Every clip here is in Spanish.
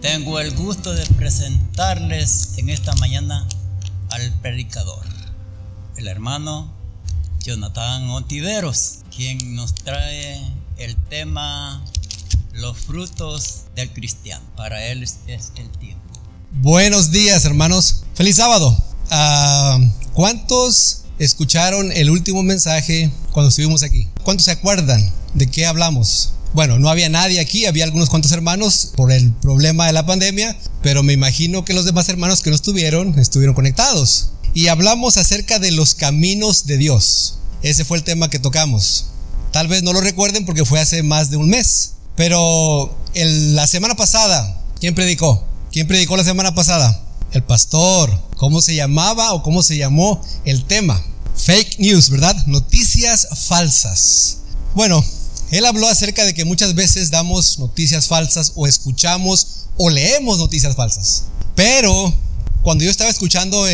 Tengo el gusto de presentarles en esta mañana al predicador, el hermano Jonathan Ontiveros, quien nos trae el tema los frutos del cristiano. Para él es el tiempo. Buenos días hermanos, feliz sábado. Ah, ¿Cuántos escucharon el último mensaje cuando estuvimos aquí? ¿Cuántos se acuerdan de qué hablamos? Bueno, no había nadie aquí, había algunos cuantos hermanos por el problema de la pandemia, pero me imagino que los demás hermanos que no estuvieron estuvieron conectados. Y hablamos acerca de los caminos de Dios. Ese fue el tema que tocamos. Tal vez no lo recuerden porque fue hace más de un mes. Pero la semana pasada, ¿quién predicó? ¿Quién predicó la semana pasada? El pastor. ¿Cómo se llamaba o cómo se llamó el tema? Fake news, ¿verdad? Noticias falsas. Bueno, él habló acerca de que muchas veces damos noticias falsas o escuchamos o leemos noticias falsas. Pero cuando yo estaba escuchando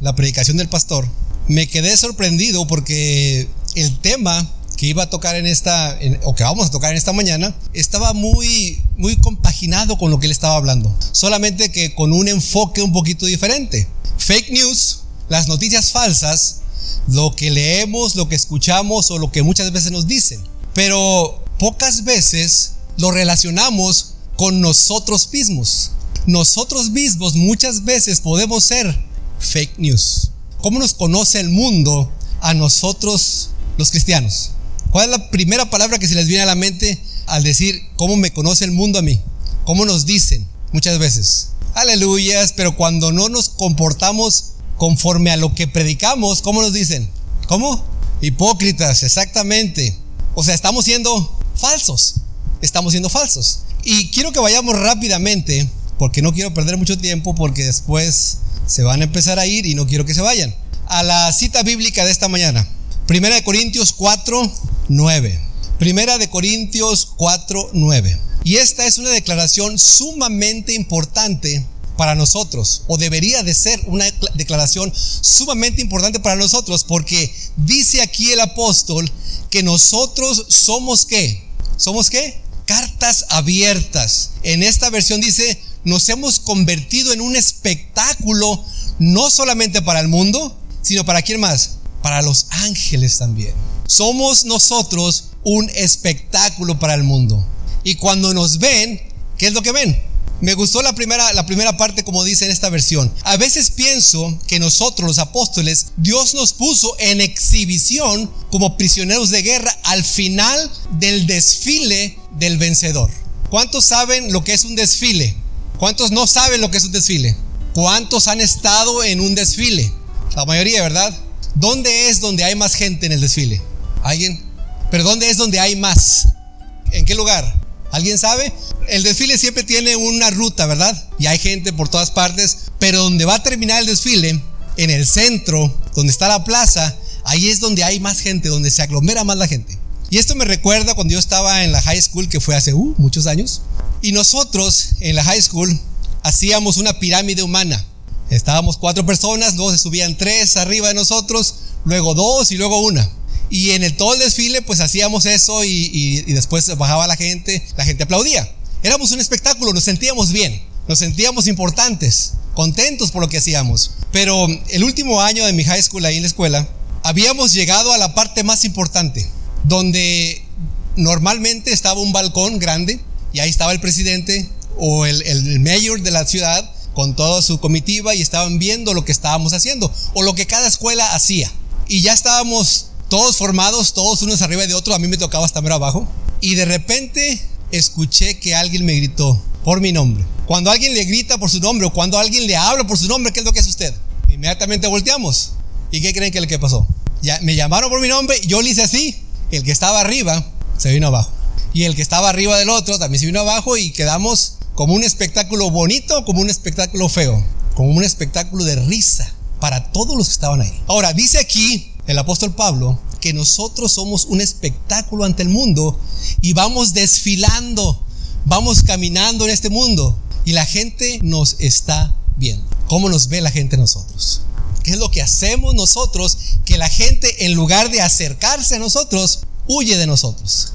la predicación del pastor, me quedé sorprendido porque el tema que iba a tocar en esta, o que vamos a tocar en esta mañana, estaba muy, muy compaginado con lo que él estaba hablando. Solamente que con un enfoque un poquito diferente. Fake news, las noticias falsas, lo que leemos, lo que escuchamos o lo que muchas veces nos dicen pero pocas veces lo relacionamos con nosotros mismos. Nosotros mismos muchas veces podemos ser fake news. ¿Cómo nos conoce el mundo a nosotros los cristianos? ¿Cuál es la primera palabra que se les viene a la mente al decir cómo me conoce el mundo a mí? ¿Cómo nos dicen muchas veces? Aleluyas, pero cuando no nos comportamos conforme a lo que predicamos, ¿cómo nos dicen? ¿Cómo? Hipócritas, exactamente. O sea, estamos siendo falsos. Estamos siendo falsos. Y quiero que vayamos rápidamente, porque no quiero perder mucho tiempo, porque después se van a empezar a ir y no quiero que se vayan. A la cita bíblica de esta mañana. Primera de Corintios 4, 9. Primera de Corintios 4, 9. Y esta es una declaración sumamente importante para nosotros, o debería de ser una declaración sumamente importante para nosotros, porque dice aquí el apóstol que nosotros somos qué? ¿Somos qué? Cartas abiertas. En esta versión dice, nos hemos convertido en un espectáculo no solamente para el mundo, sino para quién más? Para los ángeles también. Somos nosotros un espectáculo para el mundo. Y cuando nos ven, ¿qué es lo que ven? Me gustó la primera, la primera parte como dice en esta versión. A veces pienso que nosotros los apóstoles, Dios nos puso en exhibición como prisioneros de guerra al final del desfile del vencedor. ¿Cuántos saben lo que es un desfile? ¿Cuántos no saben lo que es un desfile? ¿Cuántos han estado en un desfile? La mayoría, ¿verdad? ¿Dónde es donde hay más gente en el desfile? ¿Alguien? ¿Pero dónde es donde hay más? ¿En qué lugar? ¿Alguien sabe? El desfile siempre tiene una ruta, ¿verdad? Y hay gente por todas partes, pero donde va a terminar el desfile, en el centro, donde está la plaza, ahí es donde hay más gente, donde se aglomera más la gente. Y esto me recuerda cuando yo estaba en la high school, que fue hace uh, muchos años, y nosotros en la high school hacíamos una pirámide humana. Estábamos cuatro personas, luego se subían tres arriba de nosotros, luego dos y luego una. Y en el todo el desfile pues hacíamos eso y, después bajaba la gente, la gente aplaudía. Éramos un espectáculo, nos sentíamos bien, nos sentíamos importantes, contentos por lo que hacíamos. Pero el último año de mi high school ahí en la escuela, habíamos llegado a la parte más importante, donde normalmente estaba un balcón grande y ahí estaba el presidente o el, el mayor de la ciudad con toda su comitiva y estaban viendo lo que estábamos haciendo o lo que cada escuela hacía. Y ya estábamos todos formados, todos unos arriba de otro, a mí me tocaba hasta mero abajo. Y de repente escuché que alguien me gritó por mi nombre. Cuando alguien le grita por su nombre o cuando alguien le habla por su nombre, ¿qué es lo que hace usted? Inmediatamente volteamos. ¿Y qué creen que es que pasó? Ya me llamaron por mi nombre, yo le hice así. El que estaba arriba se vino abajo. Y el que estaba arriba del otro también se vino abajo y quedamos como un espectáculo bonito, como un espectáculo feo, como un espectáculo de risa para todos los que estaban ahí. Ahora, dice aquí el apóstol Pablo que nosotros somos un espectáculo ante el mundo y vamos desfilando, vamos caminando en este mundo y la gente nos está viendo. ¿Cómo nos ve la gente nosotros? ¿Qué es lo que hacemos nosotros que la gente en lugar de acercarse a nosotros huye de nosotros?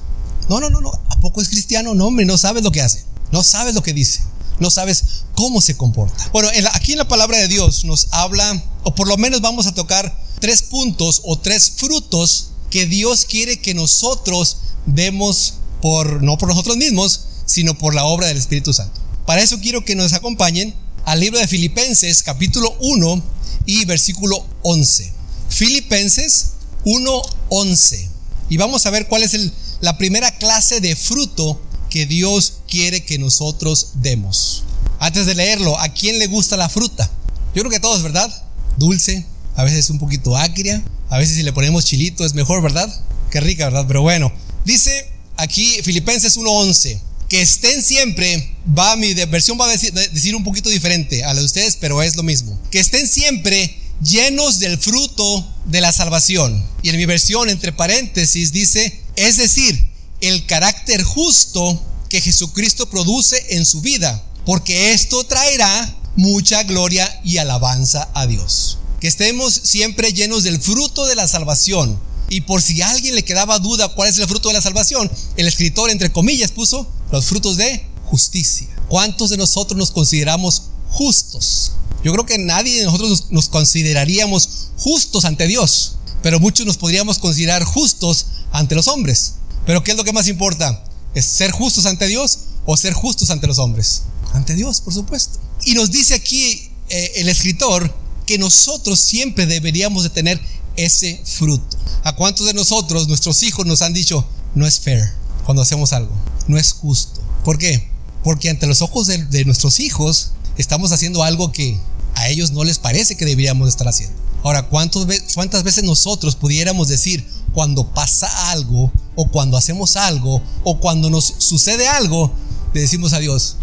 No, no, no, no. ¿A poco es cristiano? No, hombre, no sabes lo que hace. No sabes lo que dice. No sabes cómo se comporta. Bueno, aquí en la palabra de Dios nos habla, o por lo menos vamos a tocar tres puntos o tres frutos que Dios quiere que nosotros demos por, no por nosotros mismos, sino por la obra del Espíritu Santo. Para eso quiero que nos acompañen al libro de Filipenses capítulo 1 y versículo 11. Filipenses 1:11. Y vamos a ver cuál es la primera clase de fruto que Dios quiere que nosotros demos. Antes de leerlo, ¿a quién le gusta la fruta? Yo creo que a todos, ¿verdad? Dulce, a veces un poquito agria, a veces si le ponemos chilito es mejor, ¿verdad? Qué rica, ¿verdad? Pero bueno, dice aquí Filipenses 1:11, que estén siempre, va mi versión va a decir, decir un poquito diferente a la de ustedes, pero es lo mismo. Que estén siempre llenos del fruto de la salvación. Y en mi versión, entre paréntesis, dice, es decir, el carácter justo que Jesucristo produce en su vida, porque esto traerá mucha gloria y alabanza a Dios. Que estemos siempre llenos del fruto de la salvación. Y por si a alguien le quedaba duda cuál es el fruto de la salvación, el escritor entre comillas puso los frutos de justicia. ¿Cuántos de nosotros nos consideramos justos? Yo creo que nadie de nosotros nos consideraríamos justos ante Dios, pero muchos nos podríamos considerar justos ante los hombres. Pero ¿qué es lo que más importa? ¿Es ser justos ante Dios o ser justos ante los hombres? Ante Dios, por supuesto. Y nos dice aquí eh, el escritor que nosotros siempre deberíamos de tener ese fruto. ¿A cuántos de nosotros, nuestros hijos, nos han dicho, no es fair cuando hacemos algo? No es justo. ¿Por qué? Porque ante los ojos de, nuestros hijos estamos haciendo algo que a ellos no les parece que deberíamos estar haciendo. Ahora, ¿cuántas veces nosotros pudiéramos decir, cuando pasa algo o cuando hacemos algo o cuando nos sucede algo, le decimos a Dios,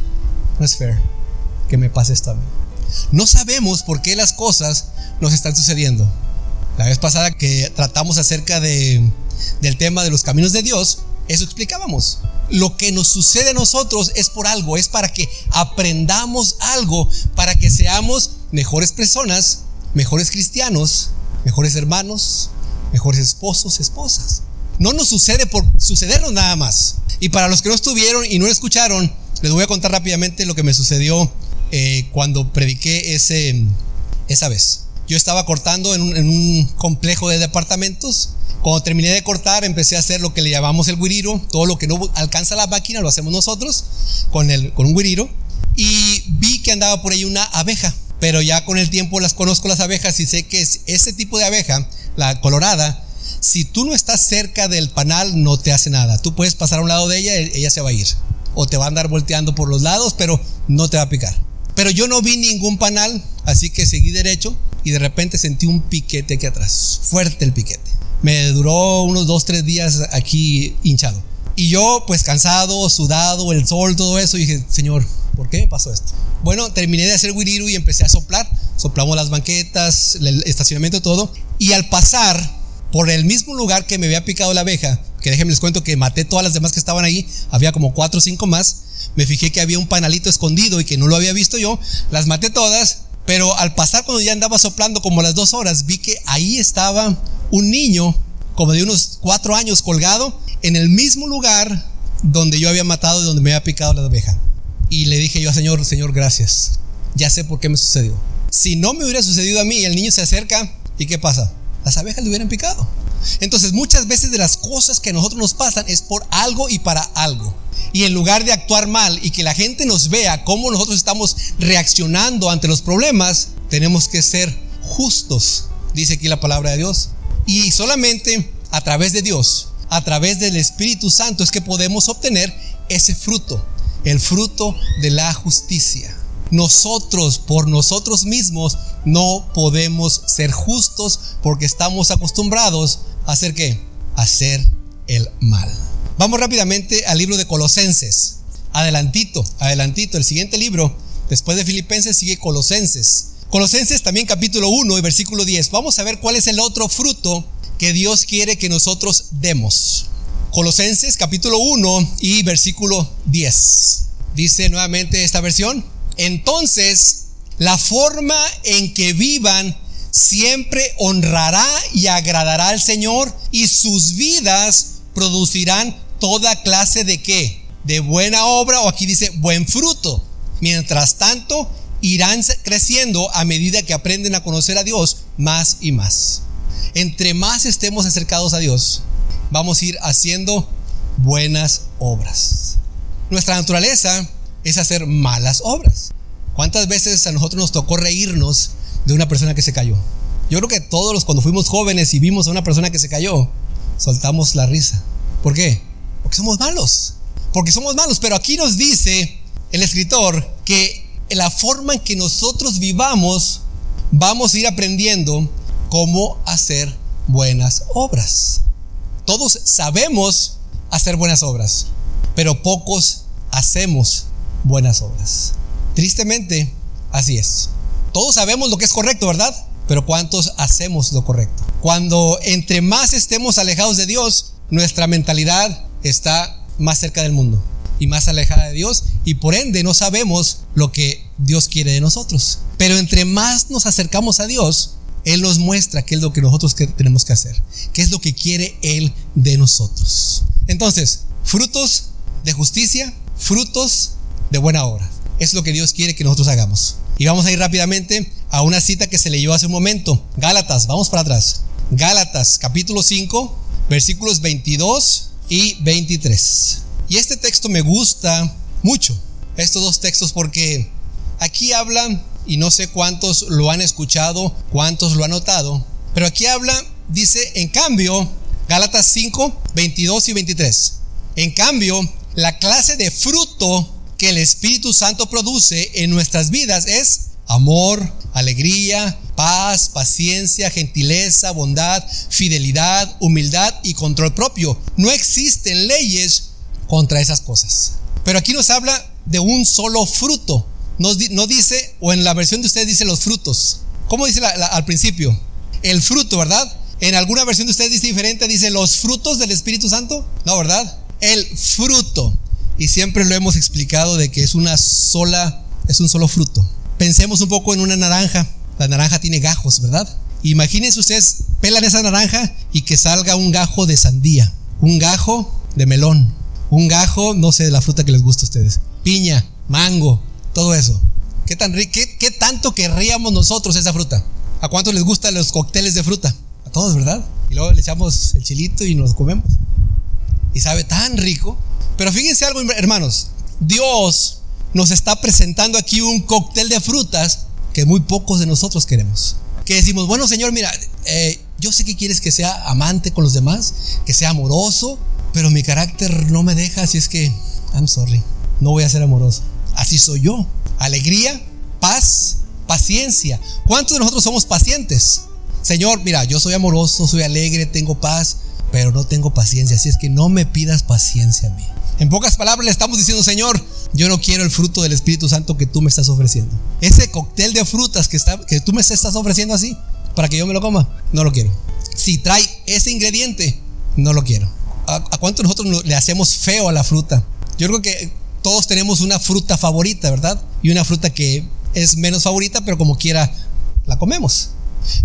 no es fair que me pase esto a mí. No sabemos por qué las cosas nos están sucediendo. La vez pasada que tratamos acerca de, del tema de los caminos de Dios, eso explicábamos. Lo que nos sucede a nosotros es por algo, es para que aprendamos algo, para que seamos mejores personas, mejores cristianos, mejores hermanos, mejores esposos, esposas. No nos sucede por sucedernos nada más. Y para los que no estuvieron y no escucharon, les voy a contar rápidamente lo que me sucedió eh, cuando prediqué ese, esa vez. Yo estaba cortando en un, complejo de departamentos. Cuando terminé de cortar, empecé a hacer lo que le llamamos el guiriro. Todo lo que no alcanza la máquina lo hacemos nosotros con, el, con un guiriro. Y vi que andaba por ahí una abeja. Pero ya con el tiempo las conozco las abejas y sé que es ese tipo de abeja la colorada, si tú no estás cerca del panal, no te hace nada. Tú puedes pasar a un lado de ella, ella se va a ir. O te va a andar volteando por los lados, pero no te va a picar. Pero yo no vi ningún panal, así que seguí derecho y de repente sentí un piquete aquí atrás. Fuerte el piquete. Me duró unos dos, tres días aquí hinchado. Y yo, pues cansado, sudado, el sol, todo eso, dije, Señor, ¿por qué me pasó esto? Bueno, terminé de hacer wiriru y empecé a soplar. Soplamos las banquetas, el estacionamiento, todo. Y al pasar por el mismo lugar que me había picado la abeja, que déjenme les cuento que maté todas las demás que estaban ahí, había como cuatro o cinco más, me fijé que había un panalito escondido y que no lo había visto yo, las maté todas, pero al pasar cuando ya andaba soplando como las dos horas, vi que ahí estaba un niño como de unos cuatro años colgado en el mismo lugar donde yo había matado y donde me había picado la abeja. Y le dije yo, Señor, Señor, gracias. Ya sé por qué me sucedió. Si no me hubiera sucedido a mí, el niño se acerca ¿Y qué pasa? Las abejas le hubieran picado. Entonces muchas veces de las cosas que a nosotros nos pasan es por algo y para algo. Y en lugar de actuar mal y que la gente nos vea cómo nosotros estamos reaccionando ante los problemas, tenemos que ser justos, dice aquí la palabra de Dios. Y solamente a través de Dios, a través del Espíritu Santo es que podemos obtener ese fruto, el fruto de la justicia. Nosotros, por nosotros mismos, no podemos ser justos porque estamos acostumbrados a hacer qué? A hacer el mal. Vamos rápidamente al libro de Colosenses. Adelantito, adelantito. El siguiente libro, después de Filipenses, sigue Colosenses. Colosenses también capítulo 1 y versículo 10. Vamos a ver cuál es el otro fruto que Dios quiere que nosotros demos. Colosenses capítulo 1 y versículo 10. Dice nuevamente esta versión entonces la forma en que vivan siempre honrará y agradará al Señor y sus vidas producirán toda clase de qué? De buena obra o aquí dice buen fruto. Mientras tanto, irán creciendo a medida que aprenden a conocer a Dios más y más. Entre más estemos acercados a Dios, vamos a ir haciendo buenas obras. Nuestra naturaleza es hacer malas obras. ¿Cuántas veces a nosotros nos tocó reírnos de una persona que se cayó? Yo creo que todos los cuando fuimos jóvenes y vimos a una persona que se cayó, soltamos la risa. ¿Por qué? Porque somos malos. Porque somos malos. Pero aquí nos dice el escritor que la forma en que nosotros vivamos, vamos a ir aprendiendo cómo hacer buenas obras. Todos sabemos hacer buenas obras, pero pocos hacemos buenas obras. Tristemente, así es. Todos sabemos lo que es correcto, ¿verdad? Pero ¿cuántos hacemos lo correcto? Cuando entre más estemos alejados de Dios, nuestra mentalidad está más cerca del mundo y más alejada de Dios y por ende no sabemos lo que Dios quiere de nosotros. Pero entre más nos acercamos a Dios, Él nos muestra qué es lo que nosotros tenemos que hacer, qué es lo que quiere Él de nosotros. Entonces, frutos de justicia, frutos de buena obra. Es lo que Dios quiere que nosotros hagamos. Y vamos a ir rápidamente a una cita que se leyó hace un momento. Gálatas, vamos para atrás. Gálatas, capítulo 5, versículos 22 y 23. Y este texto me gusta mucho, estos dos textos, porque aquí hablan, y no sé cuántos lo han escuchado, cuántos lo han notado, pero aquí habla, dice, en cambio, Gálatas 5, 22 y 23. En cambio, la clase de fruto que el Espíritu Santo produce en nuestras vidas es amor, alegría, paz, paciencia, gentileza, bondad, fidelidad, humildad y control propio. No existen leyes contra esas cosas. Pero aquí nos habla de un solo fruto. no dice, o en la versión de ustedes dice los frutos. ¿Cómo dice al principio? El fruto, ¿verdad? En alguna versión de ustedes dice diferente, dice los frutos del Espíritu Santo. No, ¿verdad? El fruto. Y siempre lo hemos explicado de que es una sola, es un solo fruto. Pensemos un poco en una naranja. La naranja tiene gajos, ¿verdad? Imagínense ustedes, pelan esa naranja y que salga un gajo de sandía, un gajo de melón, un gajo, no sé, de la fruta que les gusta a ustedes, piña, mango, todo eso. ¿Qué, tan, qué, qué tanto querríamos nosotros esa fruta? ¿A cuántos les gustan los cócteles de fruta? A todos, ¿verdad? Y luego le echamos el chilito y nos comemos. Y sabe tan rico. Pero fíjense algo, hermanos. Dios nos está presentando aquí un cóctel de frutas que muy pocos de nosotros queremos. Que decimos, bueno, Señor, mira, eh, yo sé que quieres que sea amante con los demás, que sea amoroso, pero mi carácter no me deja, así es que, I'm sorry, no voy a ser amoroso. Así soy yo. Alegría, paz, paciencia. ¿Cuántos de nosotros somos pacientes? Señor, mira, yo soy amoroso, soy alegre, tengo paz, pero no tengo paciencia, así es que no me pidas paciencia a mí. En pocas palabras le estamos diciendo, Señor, yo no quiero el fruto del Espíritu Santo que tú me estás ofreciendo. Ese cóctel de frutas que, está, que tú me estás ofreciendo así, para que yo me lo coma, no lo quiero. Si trae ese ingrediente, no lo quiero. ¿A, cuánto nosotros le hacemos feo a la fruta? Yo creo que todos tenemos una fruta favorita, ¿verdad? Y una fruta que es menos favorita, pero como quiera la comemos.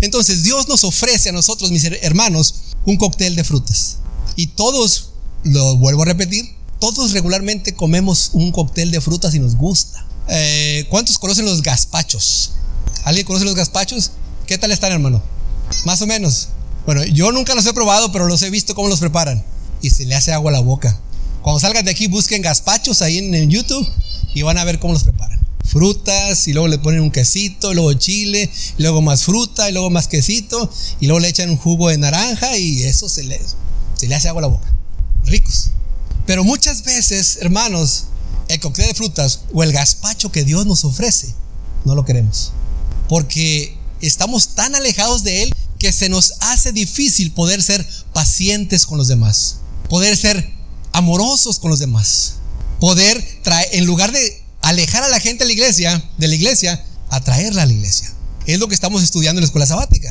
Entonces Dios nos ofrece a nosotros, mis hermanos, un cóctel de frutas. Y todos, lo vuelvo a repetir, todos regularmente comemos un cóctel de frutas y nos gusta. Eh, ¿Cuántos conocen los gazpachos? ¿Alguien conoce los gazpachos? ¿Qué tal están, hermano? Más o menos. Bueno, yo nunca los he probado, pero los he visto cómo los preparan y se le hace agua a la boca. Cuando salgan de aquí, busquen gazpachos ahí en, YouTube y van a ver cómo los preparan. Frutas y luego le ponen un quesito, luego chile, y luego más fruta y luego más quesito y luego le echan un jugo de naranja y eso se le, se le hace agua a la boca. Ricos. Pero muchas veces, hermanos, el cóctel de frutas o el gazpacho que Dios nos ofrece, no lo queremos. Porque estamos tan alejados de Él que se nos hace difícil poder ser pacientes con los demás poder ser amorosos con los demás, poder traer, en lugar de alejar a la gente de la iglesia, de la iglesia, atraerla a la iglesia. Es lo que estamos estudiando en la escuela sabática.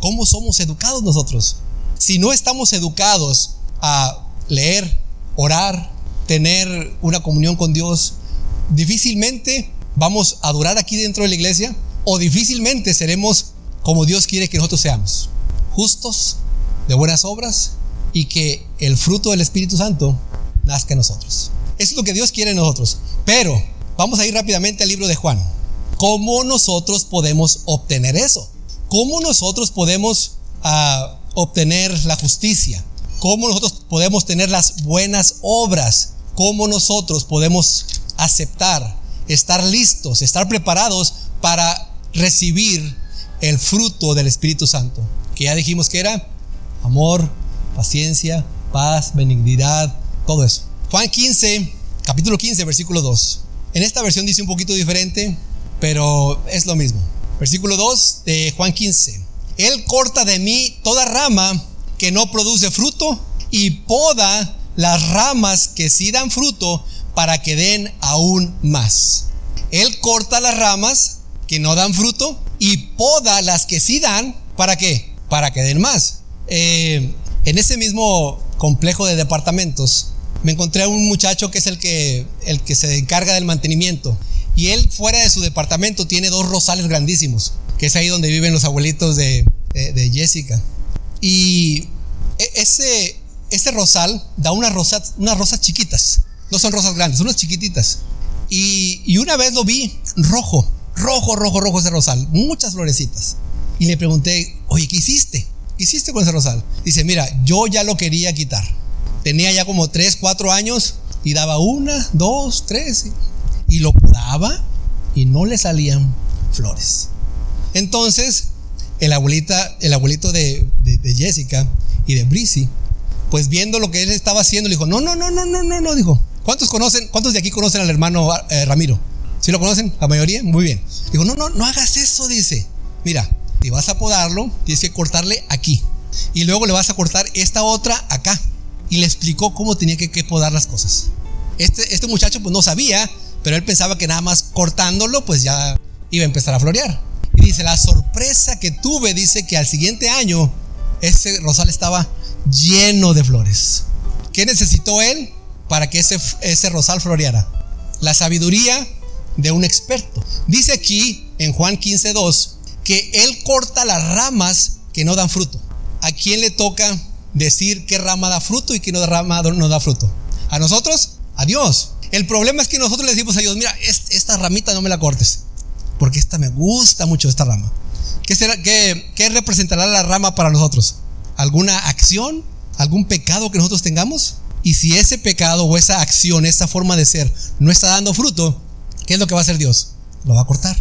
¿Cómo somos educados nosotros? Si no estamos educados a leer, orar, tener una comunión con Dios, difícilmente vamos a durar aquí dentro de la iglesia o difícilmente seremos como Dios quiere que nosotros seamos, justos, de buenas obras y que el fruto del Espíritu Santo nazca en nosotros. Eso es lo que Dios quiere en nosotros. Pero vamos a ir rápidamente al libro de Juan. ¿Cómo nosotros podemos obtener eso? ¿Cómo nosotros podemos ah, obtener la justicia? ¿Cómo nosotros podemos tener las buenas obras? ¿Cómo nosotros podemos aceptar, estar listos, estar preparados para recibir el fruto del Espíritu Santo? Que ya dijimos que era amor, paciencia, paz, benignidad, todo eso. Juan 15, capítulo 15, versículo 2. En esta versión dice un poquito diferente, pero es lo mismo. Versículo 2 de Juan 15. Él corta de mí toda rama que no produce fruto y poda las ramas que sí dan fruto para que den aún más. Él corta las ramas que no dan fruto y poda las que sí dan, ¿para qué? Para que den más. Eh, en ese mismo complejo de departamentos me encontré a un muchacho que es el que, el que se encarga del mantenimiento. Y él fuera de su departamento tiene dos rosales grandísimos, que es ahí donde viven los abuelitos de, de, Jessica. Y e, ese, ese rosal da unas rosas, unas rosas chiquitas. No son rosas grandes, son unas chiquititas. Y, y una vez lo vi rojo, rojo, rojo, rojo ese rosal, muchas florecitas. Y le pregunté, oye, ¿qué hiciste? ¿Qué hiciste con ese rosal? Dice, mira, yo ya lo quería quitar. Tenía ya como 3, 4 años y daba una, dos, tres. Y lo podaba y no le salían flores. Entonces, el, abuelita, el abuelito de, de, Jessica y de Brissy, pues viendo lo que él estaba haciendo, le dijo, no, no, no, no, no, no, no, dijo, ¿cuántos conocen, cuántos de aquí conocen al hermano eh, Ramiro? ¿Sí lo conocen? ¿La mayoría? Muy bien. Dijo, no, no, no hagas eso, dice. Mira, si vas a podarlo, tienes que cortarle aquí. Y luego le vas a cortar esta otra acá. Y le explicó cómo tenía que, que podar las cosas. Este, este muchacho pues no sabía, pero él pensaba que nada más cortándolo pues ya iba a empezar a florear. Y dice, la sorpresa que tuve, dice que al siguiente año ese rosal estaba lleno de flores. ¿Qué necesitó él para que ese, ese rosal floreara? La sabiduría de un experto. Dice aquí en Juan 15.2 que Él corta las ramas que no dan fruto. ¿A quién le toca decir qué rama da fruto y qué no rama no da fruto? ¿A nosotros? A Dios. El problema es que nosotros le decimos a Dios, mira, esta ramita no me la cortes, porque esta me gusta mucho, esta rama. ¿Qué, será, qué, qué representará la rama para nosotros? ¿Alguna acción? ¿Algún pecado que nosotros tengamos? Y si ese pecado o esa acción, esa forma de ser no está dando fruto, ¿qué es lo que va a hacer Dios? Lo va a cortar.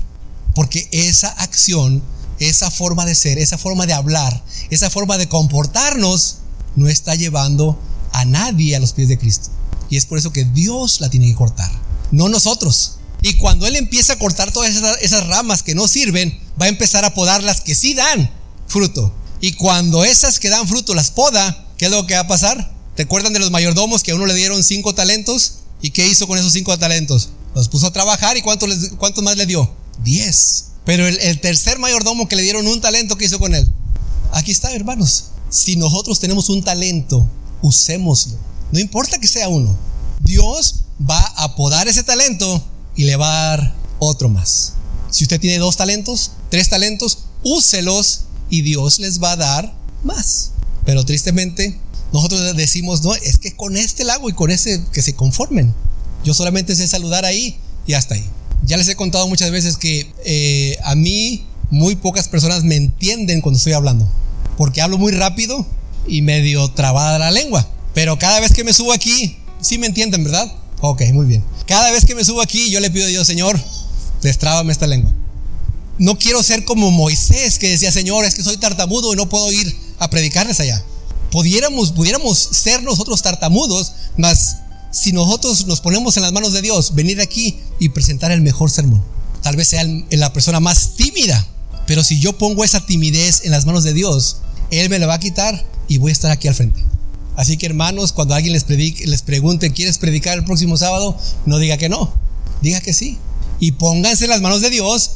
Porque esa acción, esa forma de ser, esa forma de hablar, esa forma de comportarnos, no está llevando a nadie a los pies de Cristo. Y es por eso que Dios la tiene que cortar, no nosotros. Y cuando Él empieza a cortar todas esas, ramas que no sirven, va a empezar a podar las que sí dan fruto. Y cuando esas que dan fruto las poda, ¿qué es lo que va a pasar? ¿Te acuerdan de los mayordomos que a uno le dieron cinco talentos? ¿Y qué hizo con esos cinco talentos? Los puso a trabajar y ¿cuánto, cuánto más le dio? 10. Pero el, tercer mayordomo que le dieron un talento, ¿qué hizo con él? Aquí está, hermanos. Si nosotros tenemos un talento, usémoslo. No importa que sea uno. Dios va a podar ese talento y le va a dar otro más. Si usted tiene dos talentos, tres talentos, úselos y Dios les va a dar más. Pero tristemente, nosotros decimos, no, es que con este lago y con ese que se conformen. Yo solamente sé saludar ahí y hasta ahí. Ya les he contado muchas veces que eh, a mí muy pocas personas me entienden cuando estoy hablando, porque hablo muy rápido y medio trabada la lengua. Pero cada vez que me subo aquí, sí me entienden, ¿verdad? Ok, muy bien. Cada vez que me subo aquí, yo le pido a Dios, Señor, destrábame esta lengua. No quiero ser como Moisés que decía, Señor, es que soy tartamudo y no puedo ir a predicarles allá. Pudiéramos, pudiéramos ser nosotros tartamudos, mas si nosotros nos ponemos en las manos de Dios, venir aquí y presentar el mejor sermón. Tal vez sea la persona más tímida, pero si yo pongo esa timidez en las manos de Dios, Él me la va a quitar y voy a estar aquí al frente. Así que hermanos, cuando alguien les, predique, les pregunte, ¿quieres predicar el próximo sábado? No diga que no, diga que sí. Y pónganse en las manos de Dios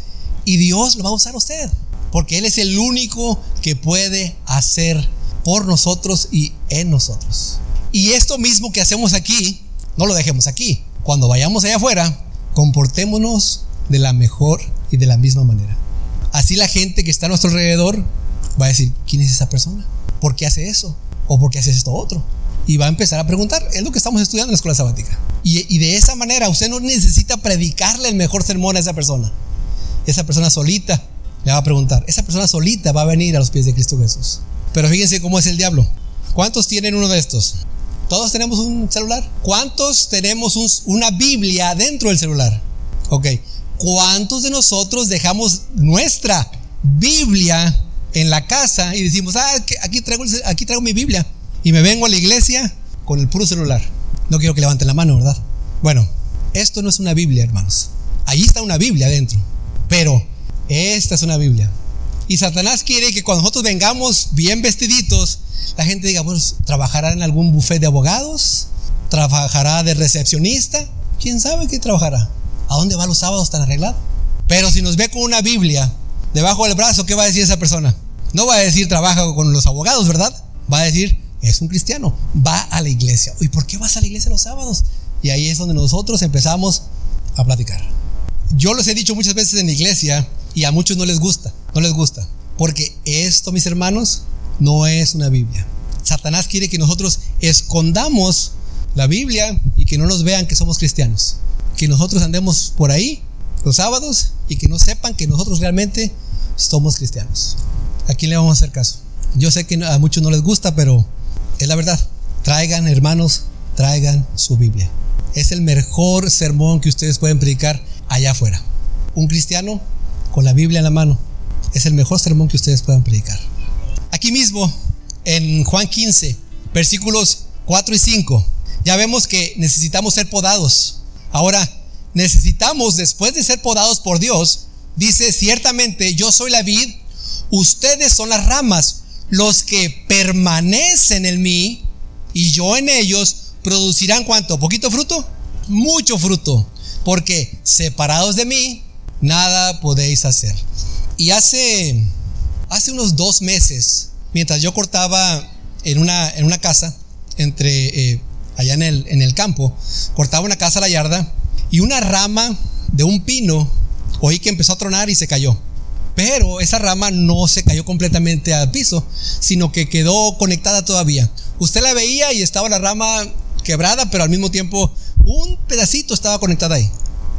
y Dios lo va a usar a usted. Porque Él es el único que puede hacer por nosotros y en nosotros. Y esto mismo que hacemos aquí, no lo dejemos aquí. Cuando vayamos allá afuera, comportémonos de la mejor y de la misma manera. Así la gente que está a nuestro alrededor va a decir, ¿quién es esa persona? ¿Por qué hace eso? ¿O por qué hace esto otro? y va a empezar a preguntar. Es lo que estamos estudiando en la escuela sabática. Y, de esa manera usted no necesita predicarle el mejor sermón a esa persona. Esa persona solita le va a preguntar. Esa persona solita va a venir a los pies de Cristo Jesús. Pero fíjense cómo es el diablo. ¿Cuántos tienen uno de estos? ¿Todos tenemos un celular? ¿Cuántos tenemos una Biblia dentro del celular? Ok. ¿Cuántos de nosotros dejamos nuestra Biblia en la casa y decimos, ah, aquí traigo, aquí traigo mi Biblia y me vengo a la iglesia con el puro celular? No quiero que levanten la mano, ¿verdad? Bueno, esto no es una Biblia, hermanos. Ahí está una Biblia dentro. Pero esta es una Biblia. Y Satanás quiere que cuando nosotros vengamos bien vestiditos, la gente diga, pues, ¿trabajará en algún buffet de abogados? ¿Trabajará de recepcionista? ¿Quién sabe qué trabajará? ¿A dónde va los sábados tan arreglado? Pero si nos ve con una Biblia debajo del brazo, ¿qué va a decir esa persona? No va a decir trabaja con los abogados, ¿verdad? Va a decir, es un cristiano, va a la iglesia. ¿Y por qué vas a la iglesia los sábados? Y ahí es donde nosotros empezamos a platicar. Yo los he dicho muchas veces en la iglesia y a muchos no les gusta, no les gusta. Porque esto, mis hermanos, no es una Biblia. Satanás quiere que nosotros escondamos la Biblia y que no nos vean que somos cristianos. Que nosotros andemos por ahí los sábados y que no sepan que nosotros realmente somos cristianos. ¿A quién le vamos a hacer caso? Yo sé que a muchos no les gusta, pero es la verdad. Traigan, hermanos, traigan su Biblia. Es el mejor sermón que ustedes pueden predicar allá afuera. Un cristiano con la Biblia en la mano es el mejor sermón que ustedes puedan predicar. Aquí mismo, en Juan 15, versículos 4 y 5, ya vemos que necesitamos ser podados. Ahora, necesitamos, después de ser podados por Dios, dice, ciertamente yo soy la vid, ustedes son las ramas, los que permanecen en mí y yo en ellos, producirán cuánto? ¿Poquito fruto? Mucho fruto, porque separados de mí, nada podéis hacer. Y hace hace unos dos meses, mientras yo cortaba en una, en una casa, entre eh, allá en el, en el campo, cortaba una casa a la yarda y una rama de un pino, oí que empezó a tronar y se cayó. Pero esa rama no se cayó completamente al piso, sino que quedó conectada todavía. Usted la veía y estaba la rama quebrada, pero al mismo tiempo un pedacito estaba conectada ahí.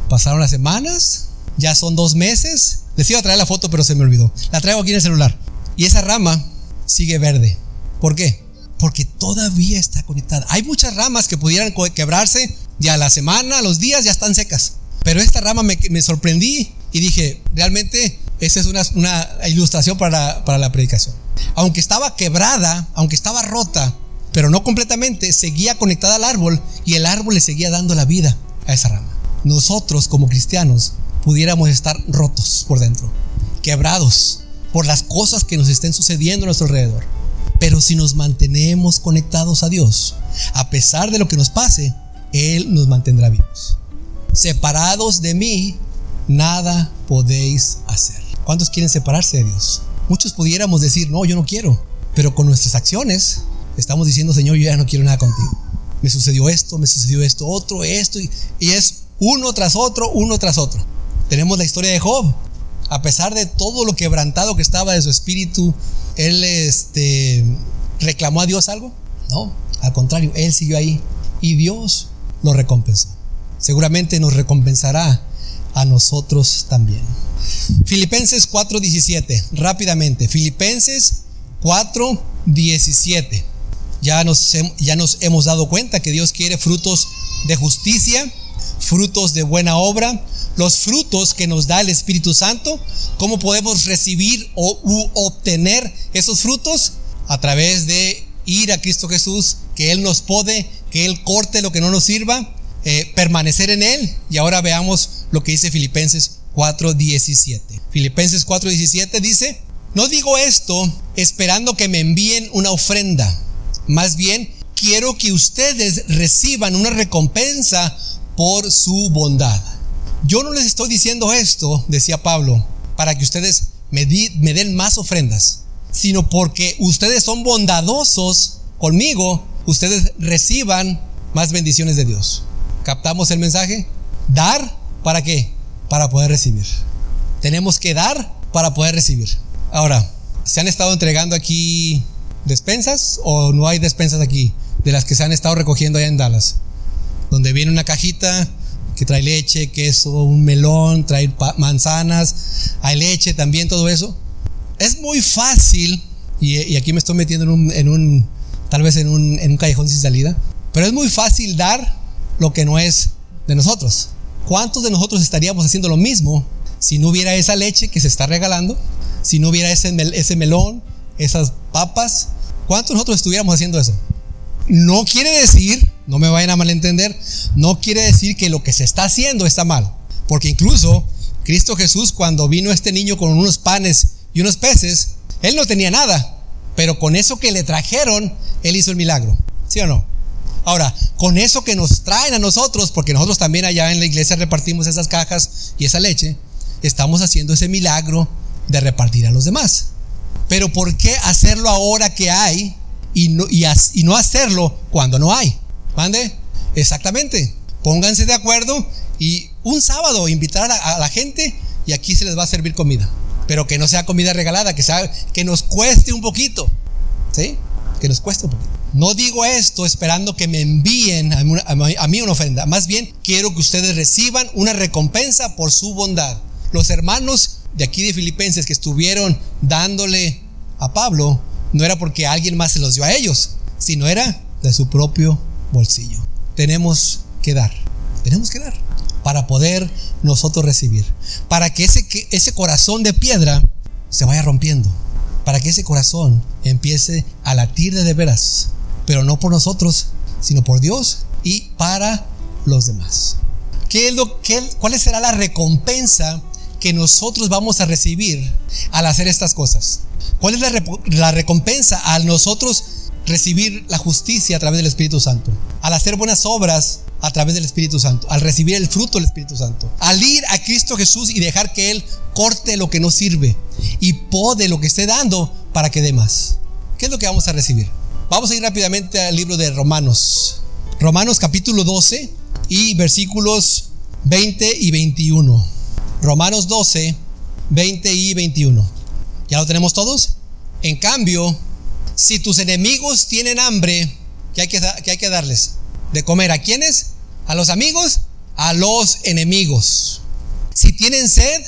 Pasaron las semanas, ya son dos meses les iba a traer la foto, pero se me olvidó. La traigo aquí en el celular. Y esa rama sigue verde. ¿Por qué? Porque todavía está conectada. Hay muchas ramas que pudieran quebrarse ya la semana, los días ya están secas. Pero esta rama me, sorprendí y dije, realmente esa es una, ilustración para la predicación. Aunque estaba quebrada, aunque estaba rota, pero no completamente, seguía conectada al árbol y el árbol le seguía dando la vida a esa rama. Nosotros como cristianos pudiéramos estar rotos por dentro, quebrados por las cosas que nos estén sucediendo a nuestro alrededor. Pero si nos mantenemos conectados a Dios, a pesar de lo que nos pase, Él nos mantendrá vivos. Separados de mí, nada podéis hacer. ¿Cuántos quieren separarse de Dios? Muchos pudiéramos decir, no, yo no quiero, pero con nuestras acciones estamos diciendo, Señor, yo ya no quiero nada contigo. Me sucedió esto, me sucedió esto, otro, esto, y, y es uno tras otro, uno tras otro. Tenemos la historia de Job. A pesar de todo lo quebrantado que estaba de su espíritu, él este, reclamó a Dios algo. No, al contrario, él siguió ahí y Dios lo recompensó. Seguramente nos recompensará a nosotros también. Filipenses 4:17, rápidamente. Filipenses 4:17. Ya nos, ya nos hemos dado cuenta que Dios quiere frutos de justicia, frutos de buena obra, los frutos que nos da el Espíritu Santo, cómo podemos recibir o obtener esos frutos a través de ir a Cristo Jesús, que Él nos pode, que Él corte lo que no nos sirva, eh, permanecer en Él. Y ahora veamos lo que dice Filipenses 4:17. Filipenses 4:17 dice, no digo esto esperando que me envíen una ofrenda, más bien quiero que ustedes reciban una recompensa por su bondad. Yo no les estoy diciendo esto, decía Pablo, para que ustedes me, den más ofrendas, sino porque ustedes son bondadosos conmigo, ustedes reciban más bendiciones de Dios. ¿Captamos el mensaje? Dar, ¿para qué? Para poder recibir. Tenemos que dar para poder recibir. Ahora, ¿se han estado entregando aquí despensas o no hay despensas aquí? de las que se han estado recogiendo allá en Dallas, donde viene una cajita que trae leche, queso, un melón, trae manzanas, hay leche también, todo eso. Es muy fácil, y, aquí me estoy metiendo en un, en un tal vez en un, en un callejón sin salida, pero es muy fácil dar lo que no es de nosotros. ¿Cuántos de nosotros estaríamos haciendo lo mismo si no hubiera esa leche que se está regalando? Si no hubiera ese, ese melón, esas papas. ¿Cuántos de nosotros estuviéramos haciendo eso? No quiere decir, no me vayan a malentender, no quiere decir que lo que se está haciendo está mal. Porque incluso Cristo Jesús, cuando vino este niño con unos panes y unos peces, él no tenía nada. Pero con eso que le trajeron, él hizo el milagro. ¿Sí o no? Ahora, con eso que nos traen a nosotros, porque nosotros también allá en la iglesia repartimos esas cajas y esa leche, estamos haciendo ese milagro de repartir a los demás. Pero ¿por qué hacerlo ahora que hay y no, y, no hacerlo cuando no hay? ¿Mande? Exactamente. Pónganse de acuerdo y un sábado invitar a, la gente y aquí se les va a servir comida. Pero que no sea comida regalada, que, sea, que nos cueste un poquito. ¿Sí? Que nos cueste un poquito. No digo esto esperando que me envíen a mí, una ofrenda. Más bien quiero que ustedes reciban una recompensa por su bondad. Los hermanos de aquí de Filipenses que estuvieron dándole a Pablo, no era porque alguien más se los dio a ellos, sino era de su propio bolsillo. Tenemos que dar, tenemos que dar para poder nosotros recibir, para que ese, ese corazón de piedra se vaya rompiendo, para que ese corazón empiece a latir de, de veras pero no por nosotros, sino por Dios y para los demás. ¿Qué es lo, qué, ¿Cuál será la recompensa que nosotros vamos a recibir al hacer estas cosas? ¿Cuál es la, recompensa al nosotros recibir la justicia a través del Espíritu Santo? Al hacer buenas obras a través del Espíritu Santo, al recibir el fruto del Espíritu Santo, al ir a Cristo Jesús y dejar que Él corte lo que no sirve y pode lo que esté dando para que dé más. ¿Qué es lo que vamos a recibir? Vamos a ir rápidamente al libro de Romanos. Romanos capítulo 12 y versículos 20 y 21. Romanos 12, 20 y 21. ¿Ya lo tenemos todos? En cambio, si tus enemigos tienen hambre, ¿qué hay que, qué hay que darles? ¿De comer a quiénes? ¿A los amigos? A los enemigos. Si tienen sed,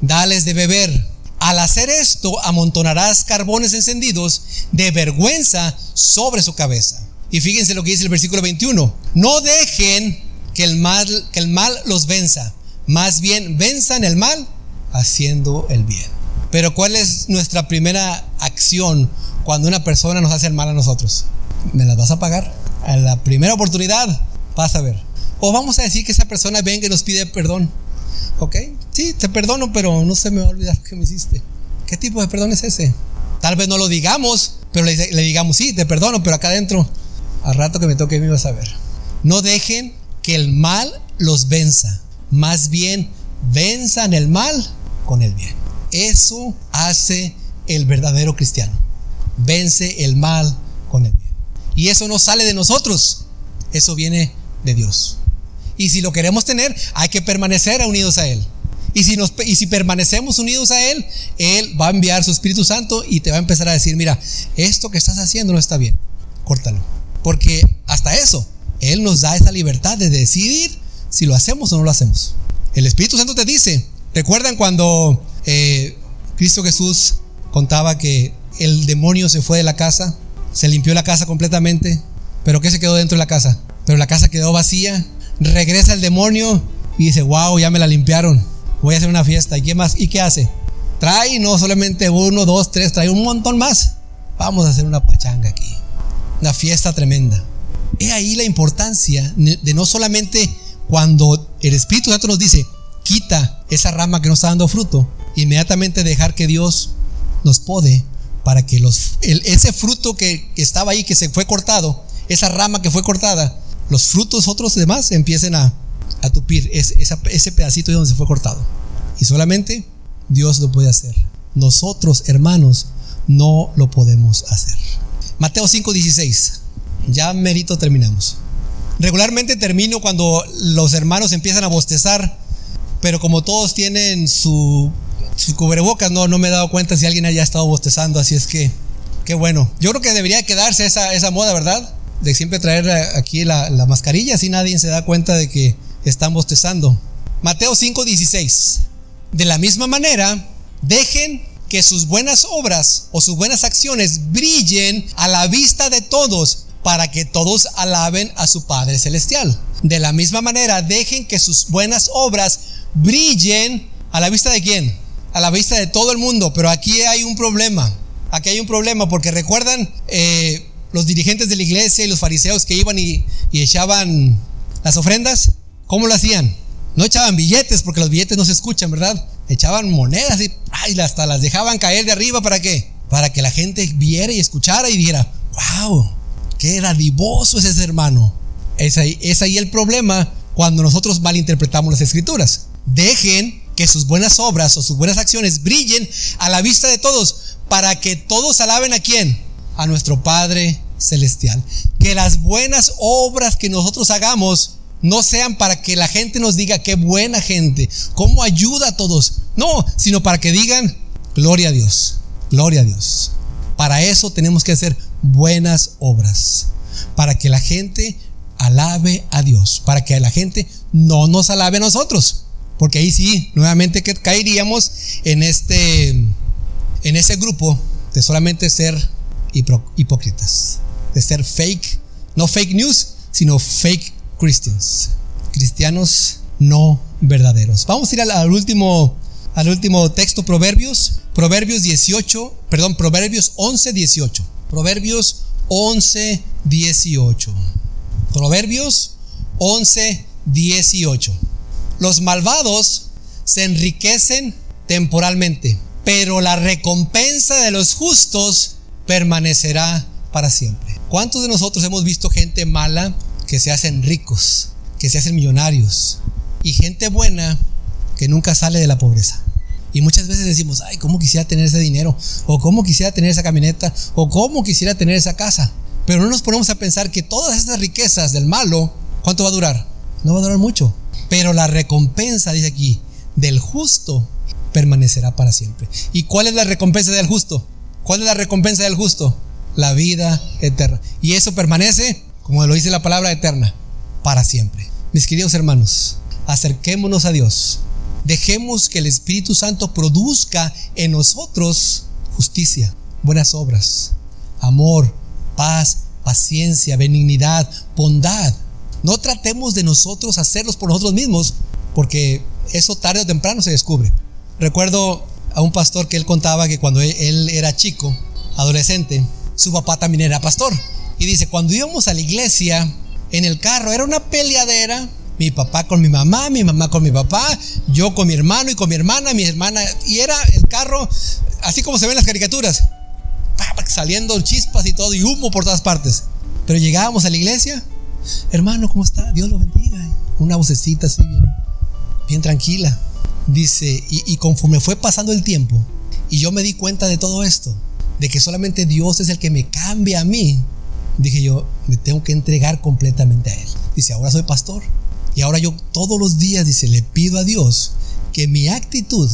dales de beber al hacer esto, amontonarás carbones encendidos de vergüenza sobre su cabeza. Y fíjense lo que dice el versículo 21. No dejen que el mal, que el mal los venza. Más bien, venzan el mal haciendo el bien. Pero ¿cuál es nuestra primera acción cuando una persona nos hace el mal a nosotros? ¿Me las vas a pagar? A la primera oportunidad vas a ver. O vamos a decir que esa persona venga y nos pide perdón. ¿Ok? Sí, te perdono, pero no se me va a olvidar lo que me hiciste. ¿Qué tipo de perdón es ese? Tal vez no lo digamos, pero le, digamos, sí, te perdono, pero acá adentro, al rato que me toque, me vas a ver. No dejen que el mal los venza. Más bien, venzan el mal con el bien. Eso hace el verdadero cristiano. Vence el mal con el bien. Y eso no sale de nosotros. Eso viene de Dios. Y si lo queremos tener, hay que permanecer unidos a Él. Y si, nos, y si permanecemos unidos a Él, Él va a enviar su Espíritu Santo y te va a empezar a decir, mira, esto que estás haciendo no está bien, córtalo. Porque hasta eso, Él nos da esa libertad de decidir si lo hacemos o no lo hacemos. El Espíritu Santo te dice, ¿recuerdan cuando eh, Cristo Jesús contaba que el demonio se fue de la casa, se limpió la casa completamente, pero ¿qué se quedó dentro de la casa? Pero la casa quedó vacía regresa el demonio y dice, wow, ya me la limpiaron, voy a hacer una fiesta. ¿Y qué más? ¿Y qué hace? Trae no solamente uno, dos, tres, trae un montón más. Vamos a hacer una pachanga aquí. Una fiesta tremenda. He ahí la importancia de no solamente cuando el Espíritu Santo nos dice, quita esa rama que no está dando fruto, inmediatamente dejar que Dios nos pode para que los, ese fruto que estaba ahí, que se fue cortado, esa rama que fue cortada, los frutos otros demás empiecen a, a tupir ese, pedacito de donde se fue cortado. Y solamente Dios lo puede hacer. Nosotros, hermanos, no lo podemos hacer. Mateo 5:16. Ya merito terminamos. Regularmente termino cuando los hermanos empiezan a bostezar, pero como todos tienen su, su cubrebocas, no, no me he dado cuenta si alguien haya estado bostezando, así es que, qué bueno. Yo creo que debería quedarse esa, esa moda, ¿verdad? de siempre traer aquí la, la mascarilla, así nadie se da cuenta de que estamos bostezando. Mateo 5:16. De la misma manera, dejen que sus buenas obras o sus buenas acciones brillen a la vista de todos para que todos alaben a su Padre Celestial. De la misma manera, dejen que sus buenas obras brillen a la vista de quién? A la vista de todo el mundo. Pero aquí hay un problema. Aquí hay un problema porque recuerdan eh, los dirigentes de la iglesia y los fariseos que iban y, echaban las ofrendas. ¿Cómo lo hacían? No echaban billetes porque los billetes no se escuchan, ¿verdad? Echaban monedas y hasta las dejaban caer de arriba para qué? Para que la gente viera y escuchara y dijera, wow, qué dadivoso es ese hermano. Es ahí, es ahí el problema cuando nosotros malinterpretamos las escrituras. Dejen que sus buenas obras o sus buenas acciones brillen a la vista de todos para que todos alaben a quién? A nuestro Padre Celestial. Que las buenas obras que nosotros hagamos no sean para que la gente nos diga qué buena gente, cómo ayuda a todos. No, sino para que digan, gloria a Dios, gloria a Dios. Para eso tenemos que hacer buenas obras. Para que la gente alabe a Dios. Para que la gente no nos alabe a nosotros. Porque ahí sí, nuevamente caeríamos en este, en ese grupo de solamente ser hipócritas. De ser fake, no fake news, sino fake Christians, cristianos no verdaderos. Vamos a ir al, último, al último texto, Proverbios, Proverbios 18, perdón, Proverbios 11, 18. Proverbios 11, 18. Proverbios 11, 18. Los malvados se enriquecen temporalmente, pero la recompensa de los justos permanecerá para siempre. ¿Cuántos de nosotros hemos visto gente mala que se hacen ricos, que se hacen millonarios y gente buena que nunca sale de la pobreza. Y muchas veces decimos, ay, ¿cómo quisiera tener ese dinero? O ¿cómo quisiera tener esa camioneta? O ¿cómo quisiera tener esa casa? Pero no nos ponemos a pensar que todas esas riquezas del malo, ¿cuánto va a durar? No va a durar mucho. Pero la recompensa, dice aquí, del justo permanecerá para siempre. ¿Y cuál es la recompensa del justo? ¿Cuál es la recompensa del justo? La vida eterna. Y eso permanece como lo dice la palabra eterna, para siempre. Mis queridos hermanos, acerquémonos a Dios. Dejemos que el Espíritu Santo produzca en nosotros justicia, buenas obras, amor, paz, paciencia, benignidad, bondad. No tratemos de nosotros hacerlos por nosotros mismos, porque eso tarde o temprano se descubre. Recuerdo a un pastor que él contaba que cuando él era chico, adolescente, su papá también era pastor. Y dice, cuando íbamos a la iglesia, en el carro era una peleadera. Mi papá con mi mamá, mi mamá con mi papá, yo con mi hermano y con mi hermana, mi hermana. Y era el carro, así como se ven las caricaturas, saliendo chispas y todo, y humo por todas partes. Pero llegábamos a la iglesia, hermano, ¿cómo está? Dios lo bendiga. Una vocecita así bien, bien tranquila. Dice, y, y conforme fue pasando el tiempo, y yo me di cuenta de todo esto, de que solamente Dios es el que me cambia a mí, dije yo, me tengo que entregar completamente a Él. Dice, ahora soy pastor. Y ahora yo todos los días, dice, le pido a Dios que mi actitud,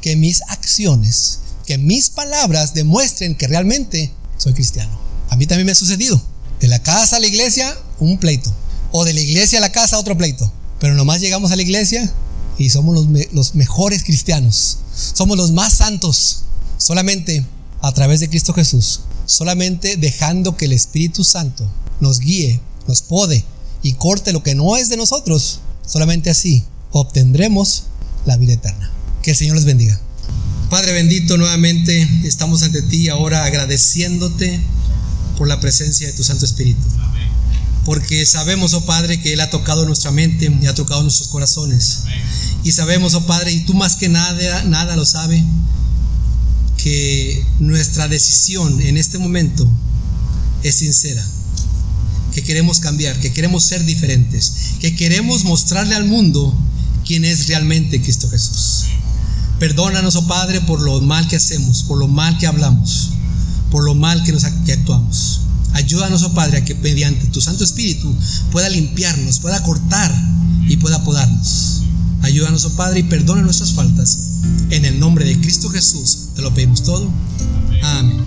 que mis acciones, que mis palabras demuestren que realmente soy cristiano. A mí también me ha sucedido. De la casa a la iglesia, un pleito. O de la iglesia a la casa, otro pleito. Pero nomás llegamos a la iglesia y somos los, los mejores cristianos. Somos los más santos. Solamente a través de Cristo Jesús solamente dejando que el Espíritu Santo nos guíe, nos pode y corte lo que no es de nosotros. Solamente así obtendremos la vida eterna. Que el Señor les bendiga. Padre bendito, nuevamente estamos ante ti ahora agradeciéndote por la presencia de tu Santo Espíritu. Porque sabemos, oh Padre, que Él ha tocado nuestra mente y ha tocado nuestros corazones. Y sabemos, oh Padre, y tú más que nada, nada lo sabes, que nuestra decisión en este momento es sincera, que queremos cambiar, que queremos ser diferentes, que queremos mostrarle al mundo quién es realmente Cristo Jesús. Perdónanos, oh Padre, por lo mal que hacemos, por lo mal que hablamos, por lo mal que, nos, que actuamos. Ayúdanos, oh Padre, a que mediante tu Santo Espíritu pueda limpiarnos, pueda cortar y pueda podarnos. Ayúdanos, oh Padre, y perdona nuestras faltas. En el nombre de Cristo Jesús te lo pedimos todo. Amén.